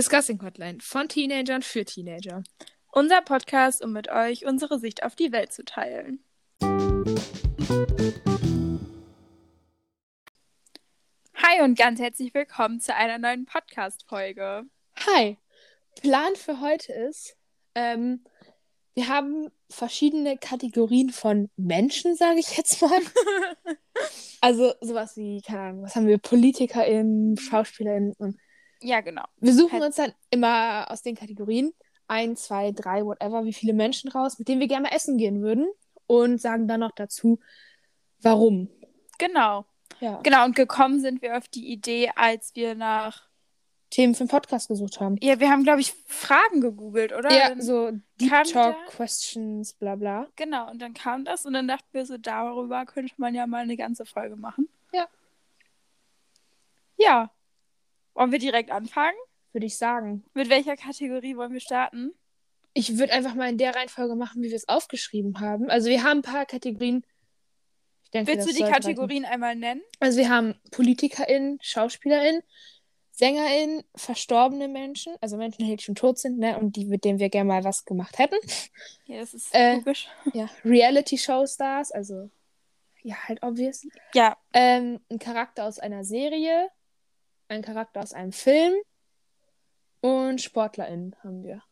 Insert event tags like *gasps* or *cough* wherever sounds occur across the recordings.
Discussing Hotline von Teenagern für Teenager. Unser Podcast, um mit euch unsere Sicht auf die Welt zu teilen. Hi und ganz herzlich willkommen zu einer neuen Podcast-Folge. Hi. Plan für heute ist, ähm, wir haben verschiedene Kategorien von Menschen, sage ich jetzt mal. *laughs* also sowas wie, keine Ahnung, was haben wir? PolitikerInnen, SchauspielerInnen und Ja, genau. Wir suchen Halt- uns dann immer aus den Kategorien ein, zwei, drei, whatever, wie viele Menschen raus, mit denen wir gerne mal essen gehen würden und sagen dann noch dazu, warum. Genau. Ja. Genau, und gekommen sind wir auf die Idee, als wir nach. Themen für den Podcast gesucht haben. Ja, wir haben, glaube ich, Fragen gegoogelt, oder? Ja, Dann- so Deep Talk da- Questions, bla bla. Genau, und dann kam das und dann dachten wir so, darüber könnte man ja mal eine ganze Folge machen. Ja. Ja. Wollen wir direkt anfangen? Würde ich sagen. Mit welcher Kategorie wollen wir starten? Ich würde einfach mal in der Reihenfolge machen, wie wir es aufgeschrieben haben. Also wir haben ein paar Kategorien. Ich denke, Willst du die sollte reichen. Kategorien einmal nennen? Also wir haben PolitikerInnen, SchauspielerInnen, SängerInnen, verstorbene Menschen, also Menschen, die schon tot sind, ne, und die, mit denen wir gerne mal was gemacht hätten. Ja, das ist Äh, logisch. Ja, Reality-Show-Stars, also ja, halt obvious. Ja, Ähm, ein Charakter aus einer Serie, ein Charakter aus einem Film und SportlerInnen haben wir.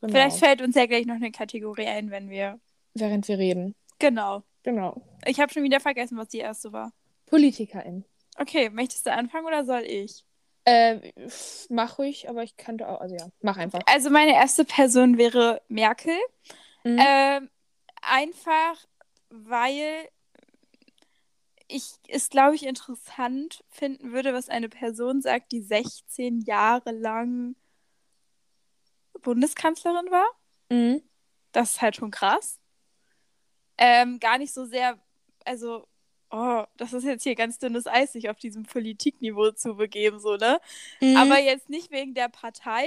Genau. vielleicht fällt uns ja gleich noch eine Kategorie ein, wenn wir. während wir reden. Genau. Genau. Ich habe schon wieder vergessen, was die erste war. PolitikerInnen. Okay, möchtest du anfangen oder soll ich? Pff, mach ruhig, aber ich kannte auch, also ja, mach einfach. Also meine erste Person wäre Merkel. Mhm. Ähm, einfach, weil ich es, glaube ich, interessant finden würde, was eine Person sagt, die 16 Jahre lang Bundeskanzlerin war. Mhm. Das ist halt schon krass. Ähm, gar nicht so sehr, also, oh, das ist jetzt hier ganz dünnes Eis, sich auf diesem Politikniveau zu begeben, so, ne? Mhm. Aber jetzt nicht wegen der Partei,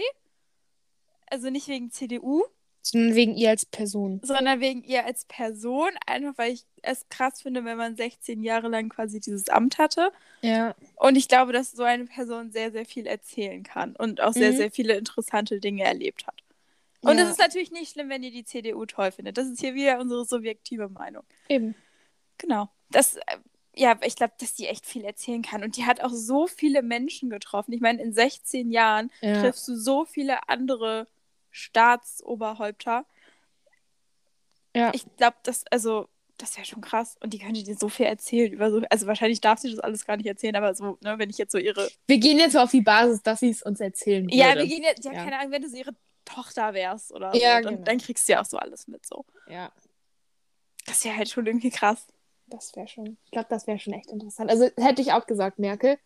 also nicht wegen CDU, Sondern wegen ihr als Person. sondern wegen ihr als Person, einfach weil ich es krass finde, wenn man 16 Jahre lang quasi dieses Amt hatte. Ja. Und ich glaube, dass so eine Person sehr, sehr viel erzählen kann und auch sehr, Mhm. sehr viele interessante Dinge erlebt hat. Und ja. es ist natürlich nicht schlimm, wenn ihr die CDU toll findet. Das ist hier wieder unsere subjektive Meinung. Eben. Genau. Das, äh, ja, ich glaube, dass die echt viel erzählen kann. Und die hat auch so viele Menschen getroffen. Ich meine, in 16 Jahren Ja. triffst du so viele andere Staatsoberhäupter. Ja. Ich glaube, das, also, das wäre schon krass. Und die könnte dir so viel erzählen über so. Also wahrscheinlich darf sie das alles gar nicht erzählen, aber so, ne, wenn ich jetzt so ihre. Wir gehen jetzt mal auf die Basis, dass sie es uns erzählen würde. Ja, wir gehen jetzt, ja, Ja. keine Ahnung, wenn du so ihre Tochter wärst oder Ja, so, dann, genau. dann kriegst du ja auch so alles mit so. Ja, Das wäre halt schon irgendwie krass. das wäre schon. Ich glaube, das wäre schon echt interessant. Also hätte ich auch gesagt, Merkel.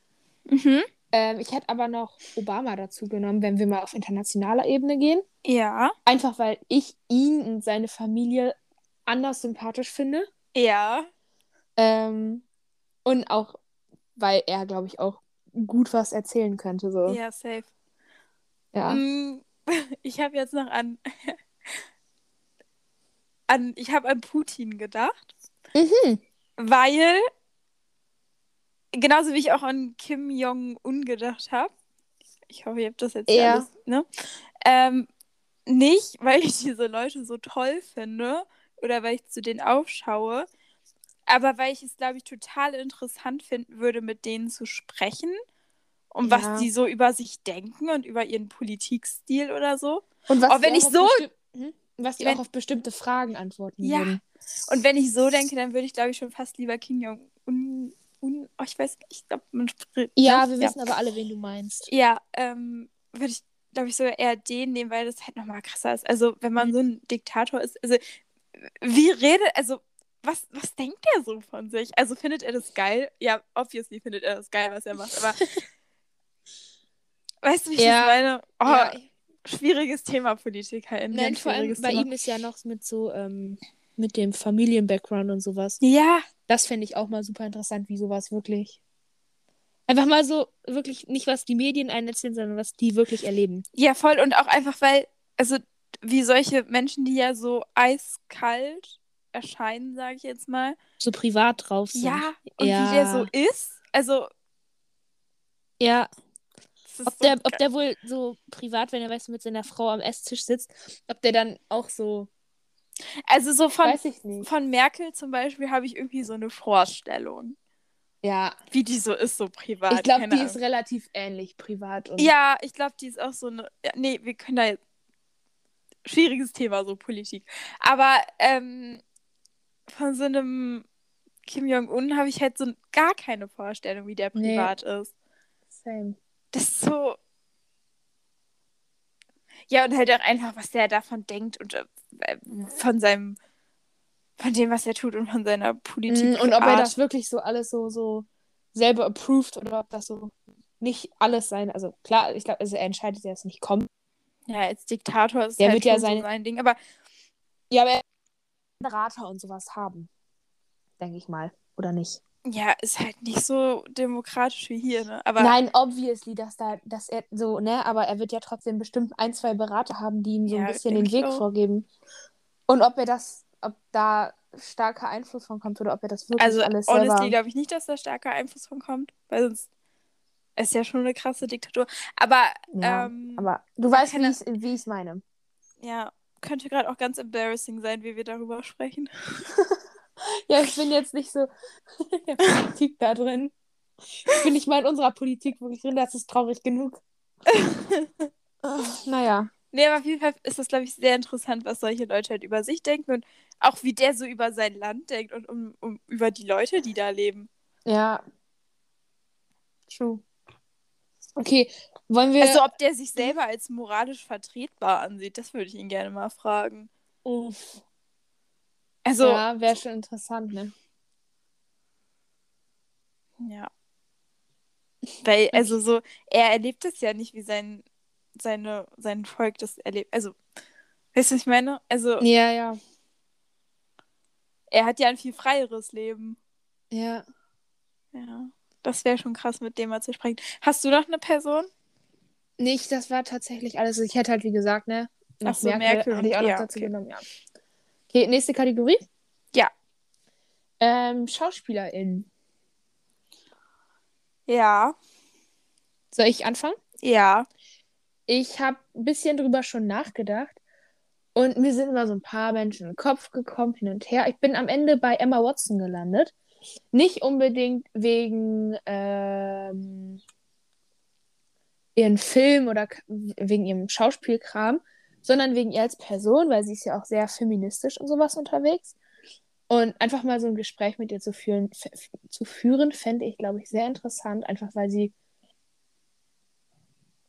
Mhm. Ähm, ich hätte aber noch Obama dazu genommen, wenn wir mal auf internationaler Ebene gehen. Ja. Einfach weil ich ihn und seine Familie anders sympathisch finde. Ja. Ähm, und auch, weil er, glaube ich, auch gut was erzählen könnte. So. Ja, safe. Ja. Mm, *laughs* Ich habe jetzt noch an, *laughs* an ich habe an Putin gedacht, Mhm. weil genauso wie ich auch an Kim Jong Un gedacht habe. Ich hoffe, ihr habt das jetzt Ja. alles, ne? Ähm, nicht, weil ich diese Leute so toll finde oder weil ich zu denen aufschaue, aber weil ich es, glaube ich, total interessant finden würde, mit denen zu sprechen und Ja. was die so über sich denken und über ihren Politikstil oder so. Und was die wenn auch ich auf so- Hm? was die wenn- auch auf bestimmte Fragen antworten Ja. würden. Und wenn ich so denke, dann würde ich, glaube ich, schon fast lieber Kim Jong-un. Un, oh, ich weiß nicht, ich glaube, man spricht. Ja, ne? wir wissen aber alle, wen du meinst. Ja, ähm, würde ich, glaube ich, sogar eher den nehmen, weil das halt nochmal krasser ist. Also, wenn man Mhm. so ein Diktator ist, also, wie redet, also, was, was denkt er so von sich? Also, findet er das geil? Ja, obviously findet er das geil, was er macht, aber. *laughs* weißt du, wie ich Ja. das meine? Oh, Ja. schwieriges Thema, PolitikerInnen. Nein, ganz vor allem bei Thema. ihm ist ja noch mit so, ähm, mit dem Familien-Background und sowas. Ja, Das fände ich auch mal super interessant, wie sowas wirklich. Einfach mal so, wirklich nicht, was die Medien einen erzählen, sondern was die wirklich erleben. Ja, voll. Und auch einfach, weil, also, wie solche Menschen, die ja so eiskalt erscheinen, sage ich jetzt mal. So privat drauf sind. Ja, und Ja. wie der so ist. Also, Ja, Ob so der, ob der wohl so privat, wenn er weiß, mit seiner Frau am Esstisch sitzt, ob der dann auch so. Also so von, von Merkel zum Beispiel habe ich irgendwie so eine Vorstellung, Ja. wie die so ist, so privat. Ich glaube, die ist Ahnung. relativ ähnlich privat. Und Ja, ich glaube, die ist auch so eine. Ja, nee, wir können da jetzt. Schwieriges Thema, so Politik. Aber ähm, von so einem Kim Jong-un habe ich halt so gar keine Vorstellung, wie der Nee. privat ist. Same. Das ist so. Ja, und halt auch einfach, was der davon denkt und äh, von seinem. Von dem, was er tut und von seiner Politik. Mm, Und ob er das wirklich so alles so, so selber approved oder ob das so nicht alles sein. Also klar, ich glaube, also er entscheidet ja es nicht kommen. Ja, als Diktator ist Der halt wird ja seine- so sein Ding. Aber Ja, aber er Berater und sowas haben. Denke ich mal. Oder nicht? Ja, ist halt nicht so demokratisch wie hier, ne? Aber Nein, obviously, dass da, dass er so, ne, aber er wird ja trotzdem bestimmt ein, zwei Berater haben, die ihm so Ja, ein bisschen den Weg auch. vorgeben. Und ob er das, ob da starker Einfluss von kommt oder ob er das wirklich Also, alles honestly, selber. glaube ich nicht, dass da starker Einfluss von kommt, weil sonst ist ja schon eine krasse Diktatur. Aber, Ja, ähm, aber du weißt, wie keine- wie ich es meine. ja, könnte gerade auch ganz embarrassing sein, wie wir darüber sprechen. *laughs* Ja, ich bin jetzt nicht so *laughs* in der Politik da drin. Ich bin nicht mal in unserer Politik wirklich drin, das ist traurig genug. *laughs* Naja. Nee, aber auf jeden Fall ist das, glaube ich, sehr interessant, was solche Leute halt über sich denken und auch wie der so über sein Land denkt und um, um, über die Leute, die da leben. Ja. True. Okay, wollen wir. Also, ob der sich selber als moralisch vertretbar ansieht, das würde ich ihn gerne mal fragen. Uff. Also, ja, wäre schon interessant, ne? Ja. Weil, also so, er erlebt es ja nicht, wie sein, seine, sein Volk das erlebt. Also, weißt du, was ich meine? Also, Ja, ja. er hat ja ein viel freieres Leben. Ja. Ja. Das wäre schon krass, mit dem mal zu sprechen. Hast du noch eine Person? Nicht, das war tatsächlich alles. Ich hätte halt, wie gesagt, ne? Ach so, Merkel, Merkel hatte ich auch und- noch ja, dazu okay. genommen, ja. Okay, nächste Kategorie. Ja. Ähm, SchauspielerInnen. Ja. Soll ich anfangen? Ja. Ich habe ein bisschen drüber schon nachgedacht. Und mir sind immer so ein paar Menschen in den Kopf gekommen, hin und her. Ich bin am Ende bei Emma Watson gelandet. Nicht unbedingt wegen ähm, ihren Film oder wegen ihrem Schauspielkram, sondern wegen ihr als Person, weil sie ist ja auch sehr feministisch und sowas unterwegs. Und einfach mal so ein Gespräch mit ihr zu führen, zu führen fände ich, glaube ich, sehr interessant, einfach weil sie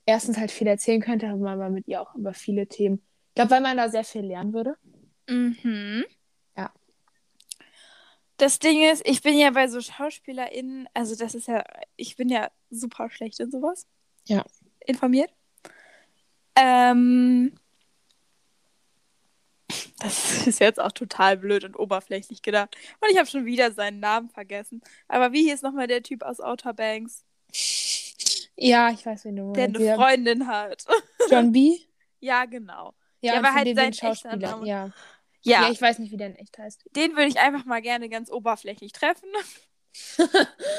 erstens halt viel erzählen könnte, aber man mit ihr auch über viele Themen. Ich glaube, weil man da sehr viel lernen würde. Mhm. Ja. Das Ding ist, ich bin ja bei so SchauspielerInnen, also das ist ja, ich bin ja super schlecht in sowas. Ja. Informiert. Ähm, das *laughs* ist jetzt auch total blöd und oberflächlich gedacht. Und ich habe schon wieder seinen Namen vergessen. Aber wie hieß nochmal der Typ aus Outer Banks, Ja, ich weiß, wen du der meinst. eine Ja, Freundin hat? *laughs* John B. ja, genau. Ja, Ja, von halt sein Schauspieler. Name. Ja. Ja, ja, ich weiß nicht, wie der in echt heißt. den würde ich einfach mal gerne ganz oberflächlich treffen. *laughs*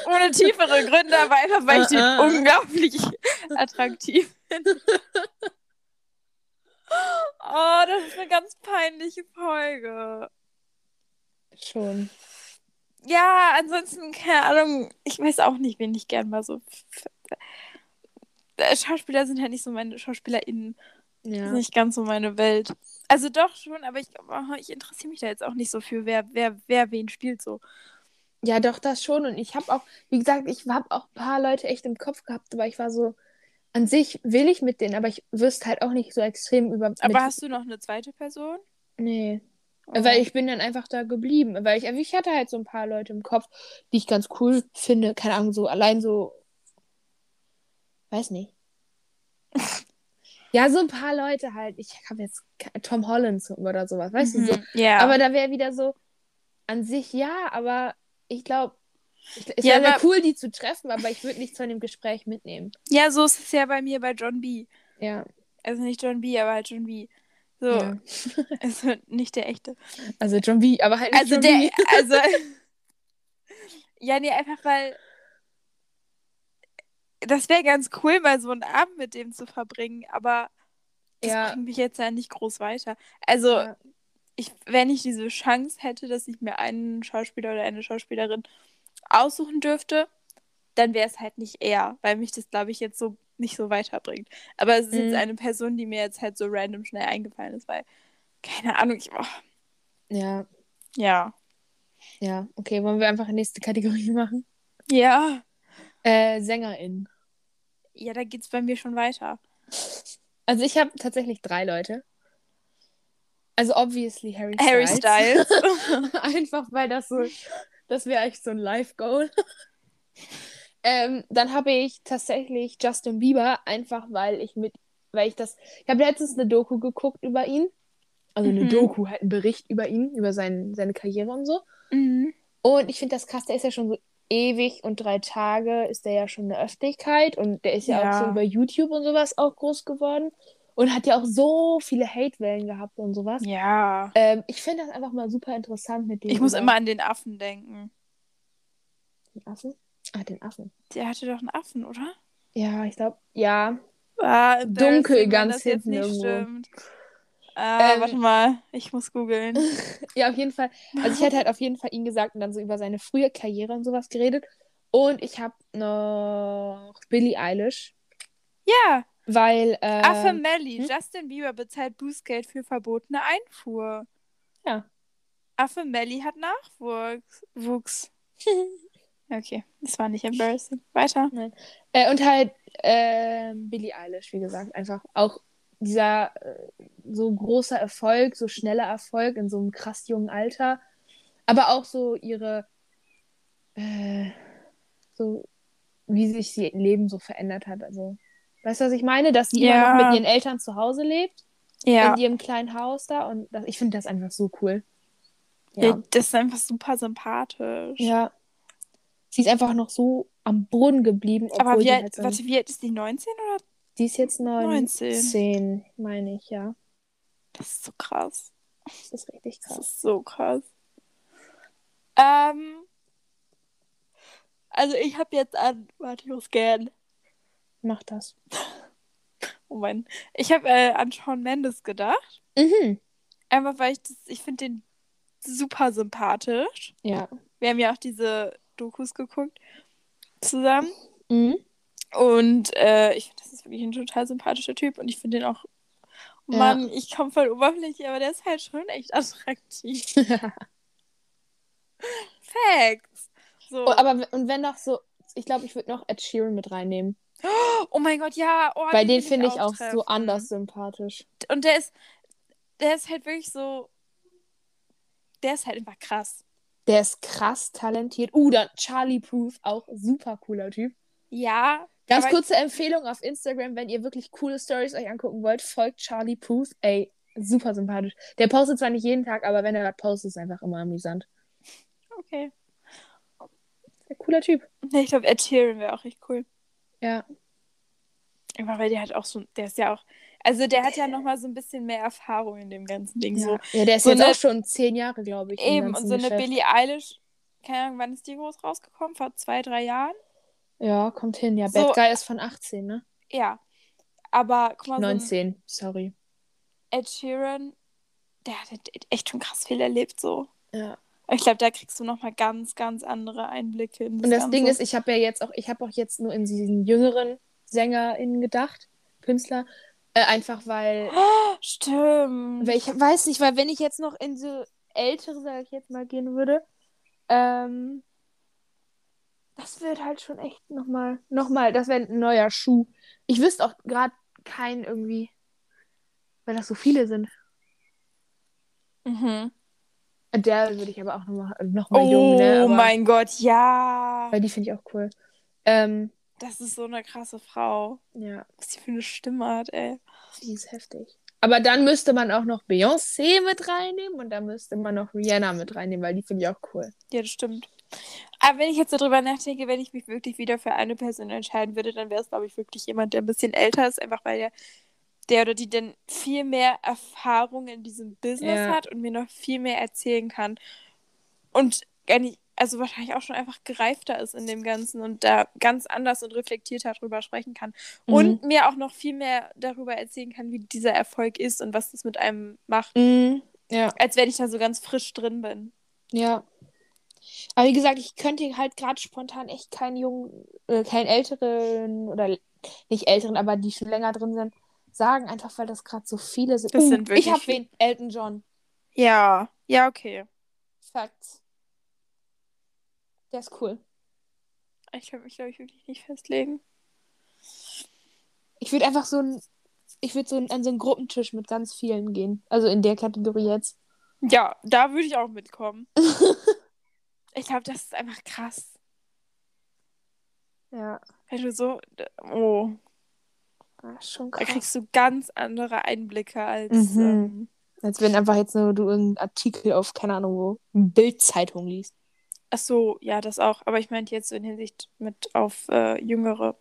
Ohne tiefere Gründe, aber einfach, weil ich den Ah, ah. unglaublich attraktiv finde. Oh, das ist eine ganz peinliche Folge. Schon. Ja, ansonsten, keine Ahnung, ich weiß auch nicht, wen ich gern mal so. Schauspieler sind halt nicht so meine SchauspielerInnen. Ja. Ist nicht ganz so meine Welt. Also doch schon, aber ich, oh, ich interessiere mich da jetzt auch nicht so für, wer, wer, wer wen spielt so. Ja, doch, das schon. Und ich habe auch, wie gesagt, ich habe auch ein paar Leute echt im Kopf gehabt, aber ich war so, an sich will ich mit denen, aber ich wüsste halt auch nicht so extrem über. Aber hast du noch eine zweite Person? Nee. Oh. Weil ich bin dann einfach da geblieben. Weil ich, also ich hatte halt so ein paar Leute im Kopf, die ich ganz cool finde. Keine Ahnung, so allein so. Weiß nicht. *laughs* ja, so ein paar Leute halt. Ich habe jetzt Tom Holland oder sowas, weißt du so. Mhm, Ja. Aber da wäre wieder so, an sich ja, aber ich glaube, es Ja, wäre cool, die zu treffen, aber ich würde nichts von dem Gespräch mitnehmen. ja, so ist es ja bei mir bei John B. Ja. Also nicht John B, aber halt John B. So, ja. *laughs* also nicht der echte. Also John B, aber halt nicht Also John der, B. *laughs* also. *laughs* ja, nee, einfach weil. das wäre ganz cool, mal so einen Abend mit dem zu verbringen, aber das Ja. bringt mich jetzt ja nicht groß weiter. Also, Ja. ich, wenn ich diese Chance hätte, dass ich mir einen Schauspieler oder eine Schauspielerin aussuchen dürfte, dann wäre es halt nicht er, weil mich das, glaube ich, jetzt so nicht so weiterbringt. Aber es ist jetzt Mhm. eine Person, die mir jetzt halt so random schnell eingefallen ist, weil, keine Ahnung, ich, oh, Ja, ja. ja. Okay, wollen wir einfach die nächste Kategorie *laughs* machen? Ja. Äh, SängerInnen. Ja, da geht's bei mir schon weiter. Also ich habe tatsächlich drei Leute. Also obviously Harry Styles. Harry Styles. *laughs* Einfach weil das so, das wäre echt so ein Live-Goal. *laughs* ähm, dann habe ich tatsächlich Justin Bieber, einfach weil ich mit, weil ich das, ich habe letztens eine Doku geguckt über ihn. Also eine Mhm. Doku, halt einen Bericht über ihn, über sein, seine Karriere und so. mhm. Und ich finde das krass, der ist ja schon so ewig und drei Tage ist der ja schon eine Öffentlichkeit und der ist ja, auch Ja. so über YouTube und sowas auch groß geworden und hat ja auch so viele Hate-Wellen gehabt und sowas. Ja. Ähm, ich finde das einfach mal super interessant mit dem. Ich muss immer an den Affen denken. Den Affen? Ah, den Affen. Der hatte doch einen Affen, oder? Ja, ich glaube, ja. Ah, Dunkel ganz das jetzt hinten nicht irgendwo. stimmt. Ah, Ähm, warte mal, ich muss googeln. *laughs* Ja, auf jeden Fall. Also ich hätte halt auf jeden Fall ihn gesagt und dann so über seine frühe Karriere und sowas geredet. Und ich habe noch Billie Eilish, Ja, weil äh, Affe Melly. hm? Justin Bieber bezahlt Bußgeld für verbotene Einfuhr. Ja. Affe Melly hat Nachwuchs. Wuchs. *laughs* Okay, das war nicht embarrassing. Weiter. Äh, und halt äh, Billie Eilish, wie gesagt, einfach auch dieser äh, so großer Erfolg, so schneller Erfolg in so einem krass jungen Alter, aber auch so ihre, äh, so wie sich ihr Leben so verändert hat. Also, weißt du, was ich meine? Dass sie Ja. immer noch mit ihren Eltern zu Hause lebt, Ja. in ihrem kleinen Haus da und das, ich finde das einfach so cool. ja. Ja. Das ist einfach super sympathisch. ja. Sie ist einfach noch so am Boden geblieben, Aber wie alt, halt so warte, wie alt ist die? 19 oder? Die ist jetzt 19. 19, meine ich, ja. Das ist so krass. Das ist richtig Das krass. ist so krass. Ähm, also ich habe jetzt an, warte, ich muss gern. Mach das. *laughs* Oh mein, ich habe äh, an Shawn Mendes gedacht. Mhm. Einfach weil ich das, ich finde den super sympathisch. Ja. Wir haben ja auch diese Dokus geguckt zusammen. Mhm. Und äh, ich finde, das ist wirklich ein total sympathischer Typ. Und ich finde den auch, Ja. Mann, ich komme voll oberflächlich, aber der ist halt schon echt attraktiv. *laughs* Facts. So. oh, aber und wenn noch so, ich glaube, ich würde noch Ed Sheeran mit reinnehmen. Oh mein Gott, ja. Oh, Weil den finde ich auch so treffen. anders sympathisch. Und der ist, der ist halt wirklich so, der ist halt einfach krass. Der ist krass talentiert. Uh, dann Charlie Proof, auch super cooler Typ. Ja. Ganz kurze Empfehlung auf Instagram, wenn ihr wirklich coole Stories euch angucken wollt, folgt Charlie Proof. Ey, super sympathisch. Der postet zwar nicht jeden Tag, aber wenn er was postet, ist einfach immer amüsant. Okay. Ein cooler Typ. Ich glaube, Ed Sheeran wäre auch echt cool. Ja. Einfach weil der hat auch so, der ist ja auch, also der hat ja nochmal so ein bisschen mehr Erfahrung in dem ganzen Ding. So. Ja. ja, der ist so jetzt eine- auch schon zehn Jahre, glaube ich. Eben, und so eine Geschäft. Billie Eilish, keine Ahnung, wann ist die groß rausgekommen? Vor zwei, drei Jahren? Ja, kommt hin. Ja, So- Bad Guy ist von 18, ne? Ja. Aber guck mal, so ein 19, sorry. Ed Sheeran, der hat echt schon krass viel erlebt, so. Ja. Ich glaube, da kriegst du nochmal ganz, ganz andere Einblicke in das Und das Ganze. Ding ist, ich habe ja jetzt auch, ich habe auch jetzt nur in diesen jüngeren SängerInnen gedacht, Künstler, äh, einfach weil, Oh, stimmt. weil ich weiß nicht, weil wenn ich jetzt noch in so ältere, sage ich jetzt mal, gehen würde, ähm, das wird halt schon echt nochmal, nochmal, das wäre ein neuer Schuh. Ich wüsste auch gerade keinen irgendwie, weil das so viele sind. Mhm. Der würde ich aber auch nochmal noch mal Oh jung, ne? Aber, mein Gott, ja. Weil die finde ich auch cool. Ähm, Das ist so eine krasse Frau. ja. Was die für eine Stimme hat, ey. Die ist heftig. Aber dann müsste man auch noch Beyoncé mit reinnehmen und dann müsste man noch Rihanna mit reinnehmen, weil die finde ich auch cool. Ja, das stimmt. Aber wenn ich jetzt so drüber nachdenke, wenn ich mich wirklich wieder für eine Person entscheiden würde, dann wäre es, glaube ich, wirklich jemand, der ein bisschen älter ist, einfach weil der, der oder die dann viel mehr Erfahrung in diesem Business Ja. hat und mir noch viel mehr erzählen kann. Und also wahrscheinlich auch schon einfach gereifter ist in dem Ganzen und da ganz anders und reflektierter drüber sprechen kann. Mhm. Und mir auch noch viel mehr darüber erzählen kann, wie dieser Erfolg ist und was das mit einem macht. Mhm. Ja. Als wenn ich da so ganz frisch drin bin. Ja. Aber wie gesagt, ich könnte halt gerade spontan echt keinen jungen, äh, keinen älteren oder nicht älteren, aber die schon länger drin sind, sagen, einfach weil das gerade so viele sind. Das sind wirklich ich habe wen? Elton John. Ja, ja, okay. Facts. Der ist cool. Ich kann mich, glaube ich, wirklich nicht festlegen. Ich würde einfach so ein, ich würde so ein, an so einen Gruppentisch mit ganz vielen gehen. Also in der Kategorie jetzt. Ja, da würde ich auch mitkommen. *laughs* ich glaube, das ist einfach krass. Ja. Wenn du so, oh, ja schon da krass. kriegst du ganz andere Einblicke als. Mhm. Ähm, Als wenn einfach jetzt nur du irgendeinen Artikel auf, keine Ahnung wo, Bildzeitung liest. ach so, ja, das auch. Aber ich meinte jetzt so in Hinsicht mit auf äh, Jüngere.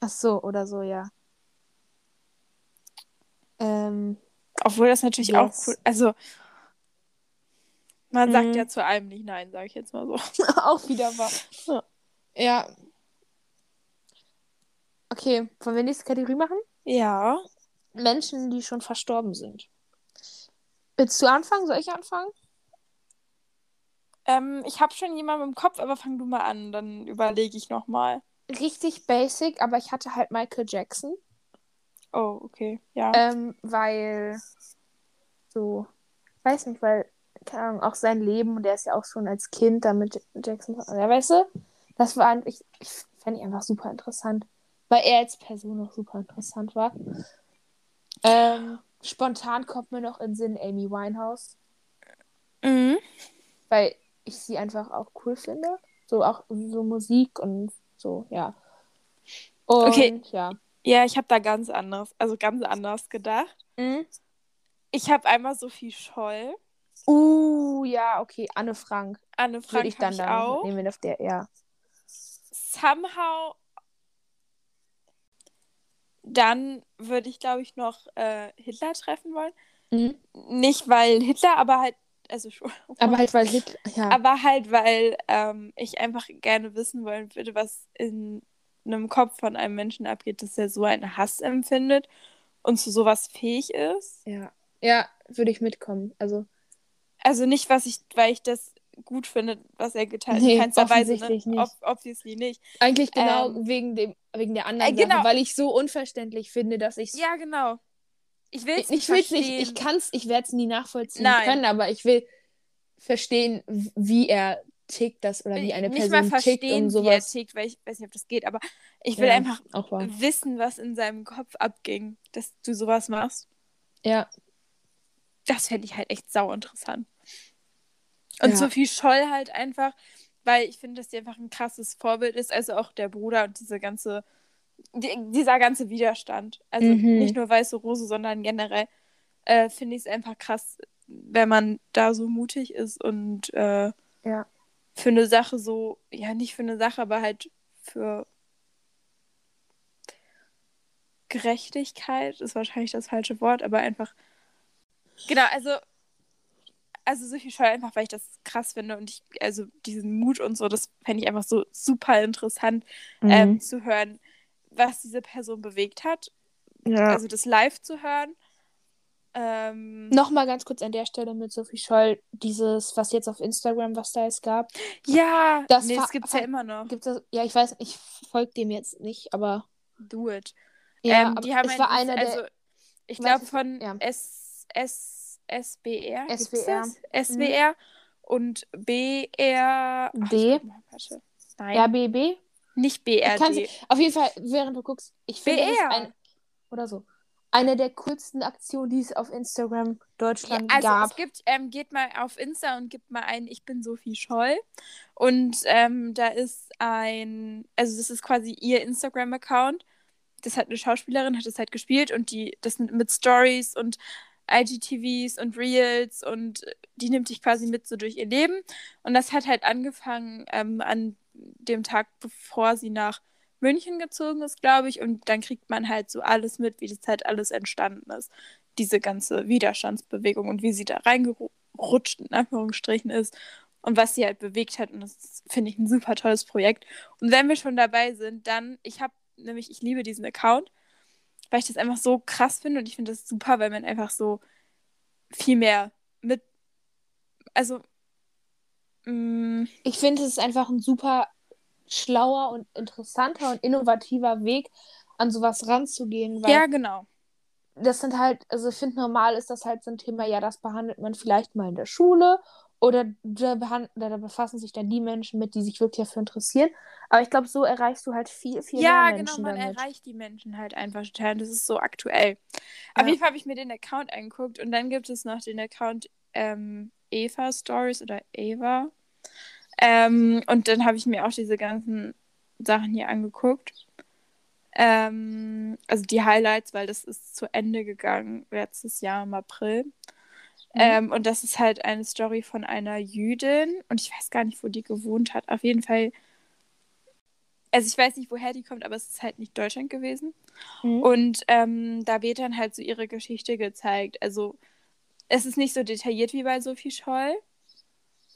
Ach so, oder so, ja. Ähm, Obwohl das natürlich Yes. auch cool. Also, man sagt Mhm. ja zu allem nicht nein, sage ich jetzt mal so. *laughs* auch wieder wahr. Ja. Ja. Okay, wollen wir nächste Kategorie machen? Ja. Menschen, die schon verstorben sind. Willst du anfangen? Soll ich anfangen? Ähm, ich habe schon jemanden im Kopf, aber fang du mal an, dann überlege ich nochmal. Richtig basic, aber ich hatte halt Michael Jackson. Oh, okay. Ja. Ähm, weil so, weiß nicht, weil, keine Ahnung, auch sein Leben, und der ist ja auch schon als Kind damit Jackson, ja, weißt du, das war, ich, ich fände ich einfach super interessant, weil er als Person auch super interessant war. Ähm, spontan kommt mir noch in Sinn Amy Winehouse, mhm. weil ich sie einfach auch cool finde. So auch so Musik und so, ja. Und, Okay. ja. Ja, ich habe da ganz anders, also ganz anders gedacht. Mhm. Ich habe einmal Sophie Scholl, Uh, ja, okay, Anne Frank. Anne Würde Frank ich hab dann ich da noch auch. wenn auf der, ja. Somehow. Dann würde ich, glaube ich, noch äh, Hitler treffen wollen. Mhm. Nicht weil Hitler, aber halt, also schon. *laughs* Aber halt, weil Hitler, ja. Aber halt, weil ähm, ich einfach gerne wissen wollen würde, was in einem Kopf von einem Menschen abgeht, dass er so einen Hass empfindet und zu sowas fähig ist. ja. Ja, würde ich mitkommen. Also, Also nicht, was ich, weil ich das gut finde, was er getan hat. Nee, in keinster Weise, ne? nicht. Ob, obviously nicht. eigentlich genau Ähm, wegen, dem, wegen der anderen äh, genau. Sache, weil ich so unverständlich finde, dass ich Ja, genau. Ich will Ich, ich will es nicht, ich kann's, ich werde es nie nachvollziehen Nein. können, aber ich will verstehen, wie er tickt, das oder wie eine nicht Person mal tickt verstehen, und wie er sowas. tickt, weil ich weiß nicht, ob das geht, aber ich will Ja, einfach wissen, was in seinem Kopf abging, dass du sowas machst. Ja, Das fände ich halt echt sau interessant. Und Ja. Sophie Scholl halt einfach, weil ich finde, dass die einfach ein krasses Vorbild ist, also auch der Bruder und diese ganze, die, dieser ganze Widerstand. Also Mhm. nicht nur Weiße Rose, sondern generell äh, finde ich es einfach krass, wenn man da so mutig ist und äh, ja. für eine Sache so, ja, nicht für eine Sache, aber halt für Gerechtigkeit ist wahrscheinlich das falsche Wort, aber einfach. Genau, also. Also Sophie Scholl einfach, weil ich das krass finde und ich, also diesen Mut und so, das fände ich einfach so super interessant Mhm. ähm, zu hören, was diese Person bewegt hat. ja. Also das live zu hören. Ähm, Nochmal ganz kurz an der Stelle mit Sophie Scholl, dieses, was jetzt auf Instagram, was da jetzt gab. ja, Das nee, das gibt's ja fa- immer noch. Gibt's das? Ja, ich weiß, ich folge dem jetzt nicht, aber. Do it. Ja, ähm, aber die haben es ein- war einer der. also, ich weiß glaube von ja. S, S, SBR. SWR. Das? SWR und BR. Ach, B? Nein, RBB? nicht BRD. Auf jeden Fall, während du guckst, ich finde BR. ein, oder so. Eine der coolsten Aktionen, die es auf Instagram Ja, Deutschland also gab. es gibt, ähm, geht mal auf Insta und gibt mal ein, ich bin Sophie Scholl. Und ähm, da ist ein, also das ist quasi ihr Instagram-Account. Das hat eine Schauspielerin, hat das halt gespielt und die, das sind mit Stories und IGTVs und Reels und die nimmt dich quasi mit so durch ihr Leben. Und das hat halt angefangen ähm, an dem Tag, bevor sie nach München gezogen ist, glaube ich. Und dann kriegt man halt so alles mit, wie das halt alles entstanden ist. Diese ganze Widerstandsbewegung und wie sie da reingerutscht, in Anführungsstrichen, ist. und was sie halt bewegt hat. Und das finde ich ein super tolles Projekt. Und wenn wir schon dabei sind, dann, ich habe nämlich, ich liebe diesen Account, weil ich das einfach so krass finde und ich finde das super, weil man einfach so viel mehr mit, also mh, mm, ich finde es ist einfach ein super schlauer und interessanter und innovativer Weg, an sowas ranzugehen. Weil ja, genau. Das sind halt, also ich finde, normal ist das halt so ein Thema, ja, das behandelt man vielleicht mal in der Schule oder da, da, befassen sich dann die Menschen mit, die sich wirklich dafür interessieren. Aber ich glaube, so erreichst du halt viel, viel ja, mehr Menschen. Ja, genau, man damit. erreicht die Menschen halt einfach total. Das ist so aktuell. Ja. Auf jeden Fall habe ich mir den Account angeguckt und dann gibt es noch den Account ähm, Eva Stories oder Eva. Ähm, und dann habe ich mir auch diese ganzen Sachen hier angeguckt. Ähm, also die Highlights, weil das ist zu Ende gegangen letztes Jahr im April. Mhm. Ähm, und das ist halt eine Story von einer Jüdin und ich weiß gar nicht, wo die gewohnt hat. Auf jeden Fall, also ich weiß nicht, woher die kommt, aber es ist halt nicht Deutschland gewesen. Mhm. Und ähm, da wird dann halt so ihre Geschichte gezeigt. Also es ist nicht so detailliert wie bei Sophie Scholl,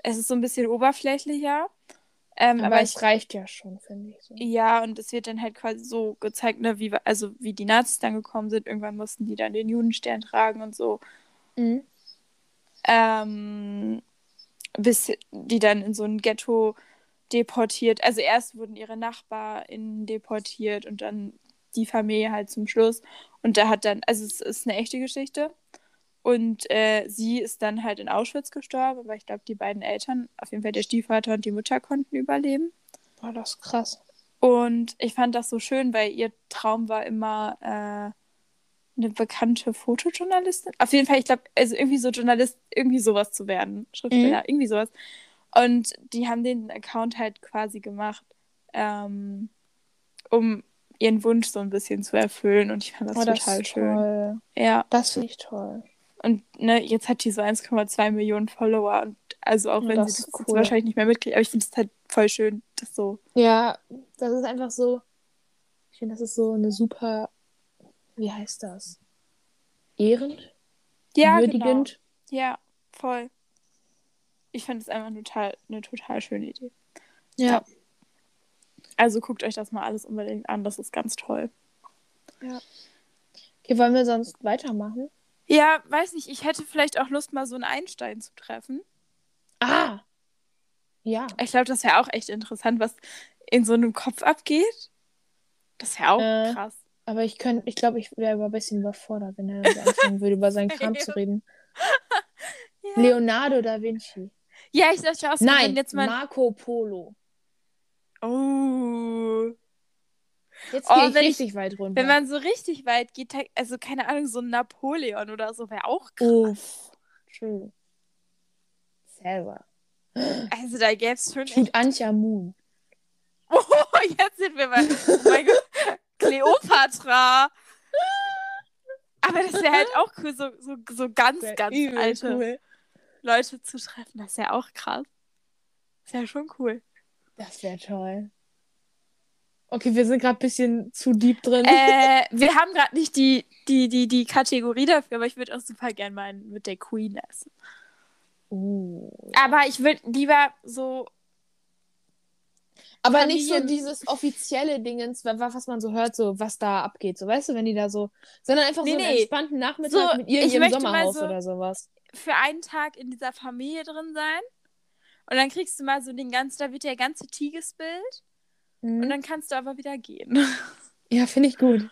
es ist so ein bisschen oberflächlicher. Ähm, aber, aber, es ich, reicht ja schon, finde ich. So. Ja, und es wird dann halt quasi so gezeigt, ne, wie, also wie die Nazis dann gekommen sind. Irgendwann mussten die dann den Judenstern tragen und so. Mhm. Ähm, bis die dann in so ein Ghetto deportiert. Also erst wurden ihre NachbarInnen deportiert und dann die Familie halt zum Schluss. Und da hat dann, also es ist eine echte Geschichte. Und äh, sie ist dann halt in Auschwitz gestorben, aber ich glaube, die beiden Eltern, auf jeden Fall der Stiefvater und die Mutter, konnten überleben. Boah, das krass. Und ich fand das so schön, weil ihr Traum war immer äh, eine bekannte Fotojournalistin. Auf jeden Fall, ich glaube, also irgendwie so Journalist, irgendwie sowas zu werden. Schriftsteller, mhm. irgendwie sowas. Und die haben den Account halt quasi gemacht, ähm, um ihren Wunsch so ein bisschen zu erfüllen. Und ich fand das oh, total das schön. Toll. Ja. Das finde ich toll. Und ne, jetzt hat die so 1,2 Millionen Follower. Und also auch wenn das sie das cool. wahrscheinlich nicht mehr mitkriegt, aber ich finde es halt voll schön, das so. Ja, das ist einfach so. Ich finde, das ist so eine super. Wie heißt das? Ehrend? Ja, würdigend. Genau. Ja, voll. Ich finde es einfach total, eine total schöne Idee. Ja. ja. Also guckt euch das mal alles unbedingt an, das ist ganz toll. Ja. Okay, wollen wir sonst weitermachen? Ja, weiß nicht, ich hätte vielleicht auch Lust, mal so einen Einstein zu treffen. Ah! Ja. Ich glaube, das wäre auch echt interessant, was in so einem Kopf abgeht. Das wäre auch äh, krass. Aber ich könnte, ich glaube, ich wäre ein bisschen überfordert, wenn er anfangen würde, über seinen Kram zu *laughs* reden. ja. Leonardo da Vinci. Ja, ich dachte auch so, Nein, jetzt mal... Marco Polo. Oh. Jetzt oh, gehe ich richtig ich, weit runter. Wenn man so richtig weit geht, also keine Ahnung, so ein Napoleon oder so wäre auch krass. Uff. True. Selber. Also da gäbe es schon. Tut Anja Moon. *laughs* Oh, jetzt sind wir mal. Oh mein Gott. Kleopatra. Aber das wäre halt auch cool, so, so, so ganz, ganz alte cool. Leute zu treffen. Das wäre auch krass. Das wäre schon cool. Das wäre toll. Okay, wir sind gerade ein bisschen zu deep drin. Äh, *laughs* wir haben gerade nicht die, die, die, die Kategorie dafür, aber ich würde auch super gerne mal mit der Queen essen. Uh. Aber ich würde lieber so. Aber nicht so dieses offizielle Dingens, was man so hört, so was da abgeht. So, weißt du, wenn die da so. Sondern einfach nee, so einen nee. entspannten Nachmittag so, mit ihr im Sommerhaus so oder sowas. Für einen Tag in dieser Familie drin sein. Und dann kriegst du mal so den ganzen, da wird der ganze Tee gespillt. Mhm. Und dann kannst du aber wieder gehen. *laughs* Ja, finde ich gut.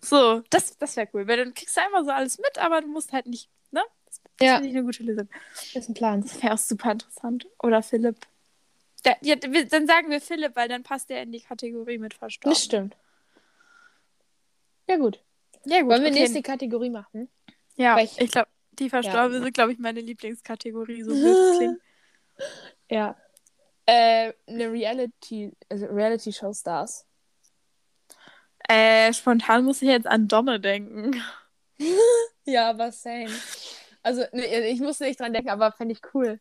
So, das, das wäre cool. Weil dann kriegst du einfach so alles mit, aber du musst halt nicht, ne? Das, das ja. finde ich eine gute Lösung. Das ist ein Plan. Das wäre auch super interessant. Oder Philipp. Da, ja, dann sagen wir Philipp, weil dann passt der in die Kategorie mit verstorben. Das stimmt. Ja, gut. Ja, gut. Wollen wir okay. nächste Kategorie machen? Ja, ich, ich glaube, die Verstorbenen ja. sind, glaube ich, meine Lieblingskategorie, so *laughs* es klingt. Ja. Äh, eine Reality, also Reality Show Stars. Äh, spontan muss ich jetzt an Domme denken. *laughs* ja, aber same. Also, ne, ich musste nicht dran denken, aber fände ich cool.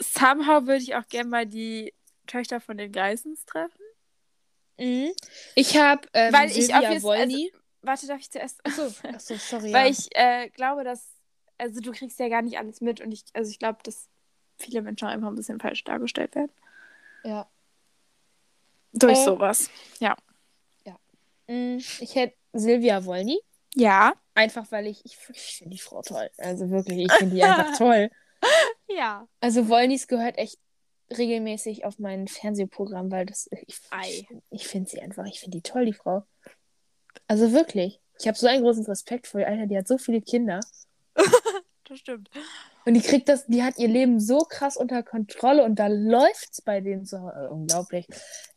Somehow würde ich auch gerne mal die Töchter von den Geissens treffen. Mhm. Ich habe ähm, Weil ich Silvia Wolny. Also, warte, darf ich zuerst? Achso, *laughs* achso sorry. Weil ja. ich äh, glaube, dass. Also, du kriegst ja gar nicht alles mit und ich. Also, ich glaube, dass viele Menschen einfach ein bisschen falsch dargestellt werden. Ja. Durch Äh. sowas. Ja. Mm, Ich hätte Silvia Wolny. Ja. Einfach weil ich, ich, ich finde die Frau toll. Also wirklich, ich finde die einfach *laughs* toll. Ja. Also Wollnys gehört echt regelmäßig auf mein Fernsehprogramm, weil das ich, ich, ich finde sie einfach, ich finde die toll, die Frau. Also wirklich. Ich habe so einen großen Respekt vor ihr, Alter, die hat so viele Kinder. *laughs* Das stimmt. Und die kriegt das, die hat ihr Leben so krass unter Kontrolle und da läuft's bei denen so äh, unglaublich.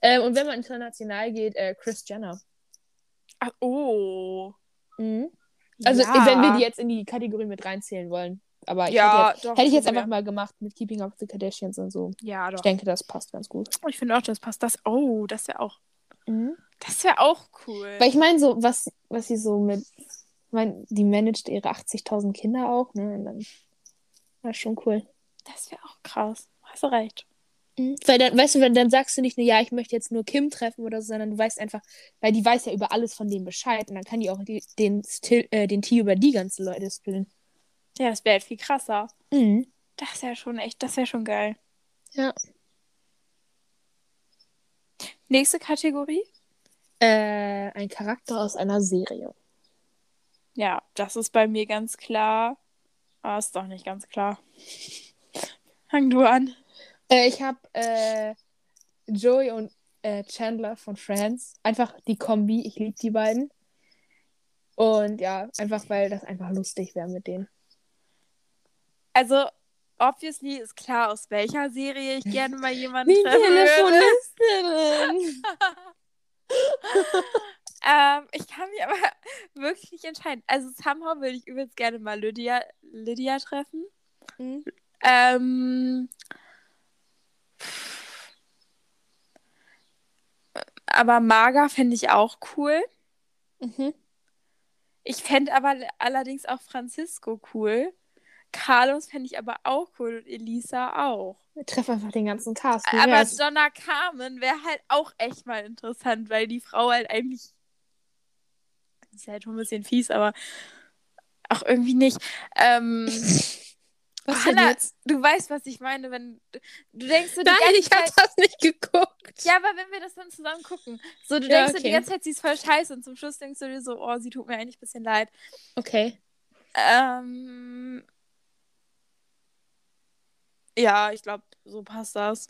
Ähm, und wenn man international geht, äh, Chris Jenner. Ach, oh. Mhm. Also ja. wenn wir die jetzt in die Kategorie mit reinzählen wollen. Aber ich Ja, hätte, jetzt- doch, hätte ich jetzt einfach mal gemacht mit Keeping Up with the Kardashians und so. Ja, Ich doch. denke, das passt ganz gut. Ich finde auch, das passt. Das. Oh, das wäre auch. Mhm. Das wäre auch cool. Weil ich meine, so, was, was sie so mit. Ich meine, die managt ihre 80.000 Kinder auch, ne? Und dann. War schon cool. Das wäre auch krass. Hast du recht. Weil dann, weißt du, wenn- dann sagst du nicht nur, ja, ich möchte jetzt nur Kim treffen oder so, sondern du weißt einfach, weil die weiß ja über alles von dem Bescheid und dann kann die auch die, den, Stil, äh, den Tee über die ganzen Leute spillen. Ja, das wäre halt viel krasser. Mhm. Das wäre schon echt, das wäre schon geil. Ja. Nächste Kategorie? Äh, ein Charakter aus einer Serie. Ja, das ist bei mir ganz klar. Ah, ist doch nicht ganz klar. Fang du an. Äh, ich habe äh, Joey und äh, Chandler von Friends. Einfach die Kombi. Ich liebe die beiden. Und ja, einfach weil das einfach lustig wäre mit denen. Also, obviously ist klar, aus welcher Serie ich gerne mal jemanden treffen würde. Telefonistin. *laughs* Ähm, ich kann mich aber wirklich nicht entscheiden. Also, somehow würde ich übelst gerne mal Lydia, Lydia treffen. Mhm. Ähm, aber Marga fände ich auch cool. Mhm. Ich fände aber allerdings auch Francisco cool. Carlos fände ich aber auch cool und Elisa auch. Wir treffen einfach den ganzen Cast. Aber wär's? Donna Carmen wäre halt auch echt mal interessant, weil die Frau halt eigentlich. Ist halt schon ein bisschen fies, aber auch irgendwie nicht. Ähm, *laughs* Was denn Hannah, jetzt? du weißt, was ich meine, wenn du denkst, so die Nein, ich Zeit, das nicht geguckt. Ja, aber wenn wir das dann zusammen gucken, so du Ja, denkst so die okay. ganze Zeit, sie ist voll scheiße und zum Schluss denkst du dir so, oh, sie tut mir eigentlich ein bisschen leid. Okay. Ähm, ja, ich glaube, so passt das.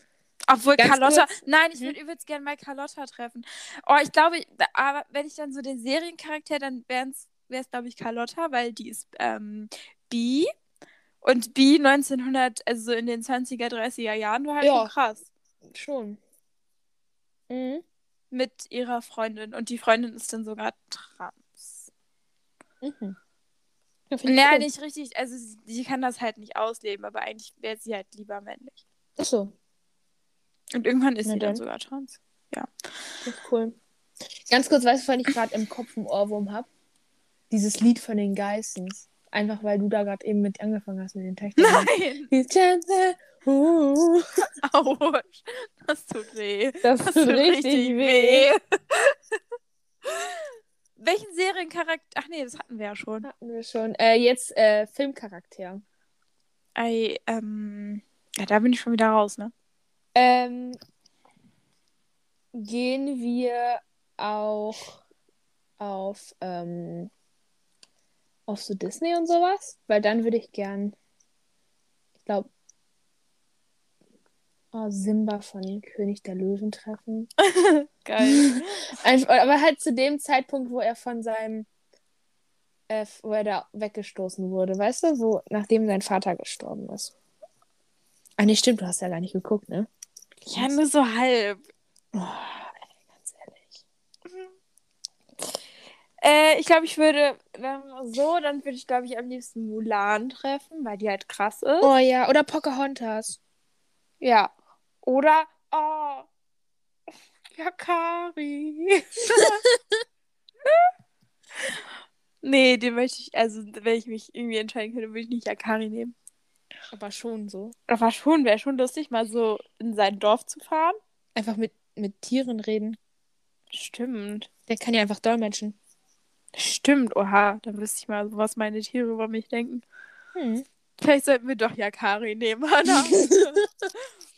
Obwohl Ganz Carlotta. kurz. Nein, ich Mhm. würde übelst gerne mal Carlotta treffen. Oh, ich glaube, aber wenn ich dann so den Seriencharakter, dann wäre es, glaube ich, Carlotta, weil die ist ähm, bi. Und bi 1900, also so in den 20er, 30er Jahren war halt Ja. schon krass. Schon. Mhm. Mit ihrer Freundin. Und die Freundin ist dann sogar trans. Mhm. Ja, nicht richtig. Also sie, kann das halt nicht ausleben, aber eigentlich wäre sie halt lieber männlich. Ach so, Und irgendwann ist Na sie dann dann. sogar trans. das ist cool. Ganz kurz, weißt du, wann ich gerade im Kopf einen Ohrwurm habe? Dieses Lied von den Geissens. Einfach weil du da gerade eben mit angefangen hast mit den Texten. *laughs* Nein! Die Chance, uh, Autsch. Das tut weh. das Das tut richtig weh. Welchen Seriencharakter? Ach nee, das hatten wir ja schon. Hatten wir schon. Äh, jetzt äh, Filmcharakter. Ei, ähm. Ja, da bin ich schon wieder raus, ne? Ähm, gehen wir auch auf, ähm, auf so Disney und sowas? Weil dann würde ich gern, ich glaube, oh, Simba von König der Löwen treffen. *laughs* Geil. *laughs* Einfach, aber halt zu dem Zeitpunkt, wo er von seinem, äh, wo er da weggestoßen wurde, weißt du, wo, nachdem sein Vater gestorben ist. Ah, nee, stimmt, du hast ja gar nicht geguckt, ne? ja, nur so halb. Oh, ey, ganz ehrlich. Äh, ich glaube, ich würde, wenn so, dann würde ich, glaube ich, am liebsten Mulan treffen, weil die halt krass ist. Oh ja, oder Pocahontas. Ja. Oder, oh, Yakari. *laughs* nee, den möchte ich, also wenn ich mich irgendwie entscheiden könnte, würde ich nicht Yakari nehmen. Aber schon so. Aber schon, wäre schon lustig, mal so in sein Dorf zu fahren. Einfach mit, mit Tieren reden. Stimmt. Der kann ja einfach dolmetschen. Stimmt, oha. Dann wüsste ich mal, was meine Tiere über mich denken. Hm. Vielleicht sollten wir doch Yakari nehmen, Hannah. *laughs*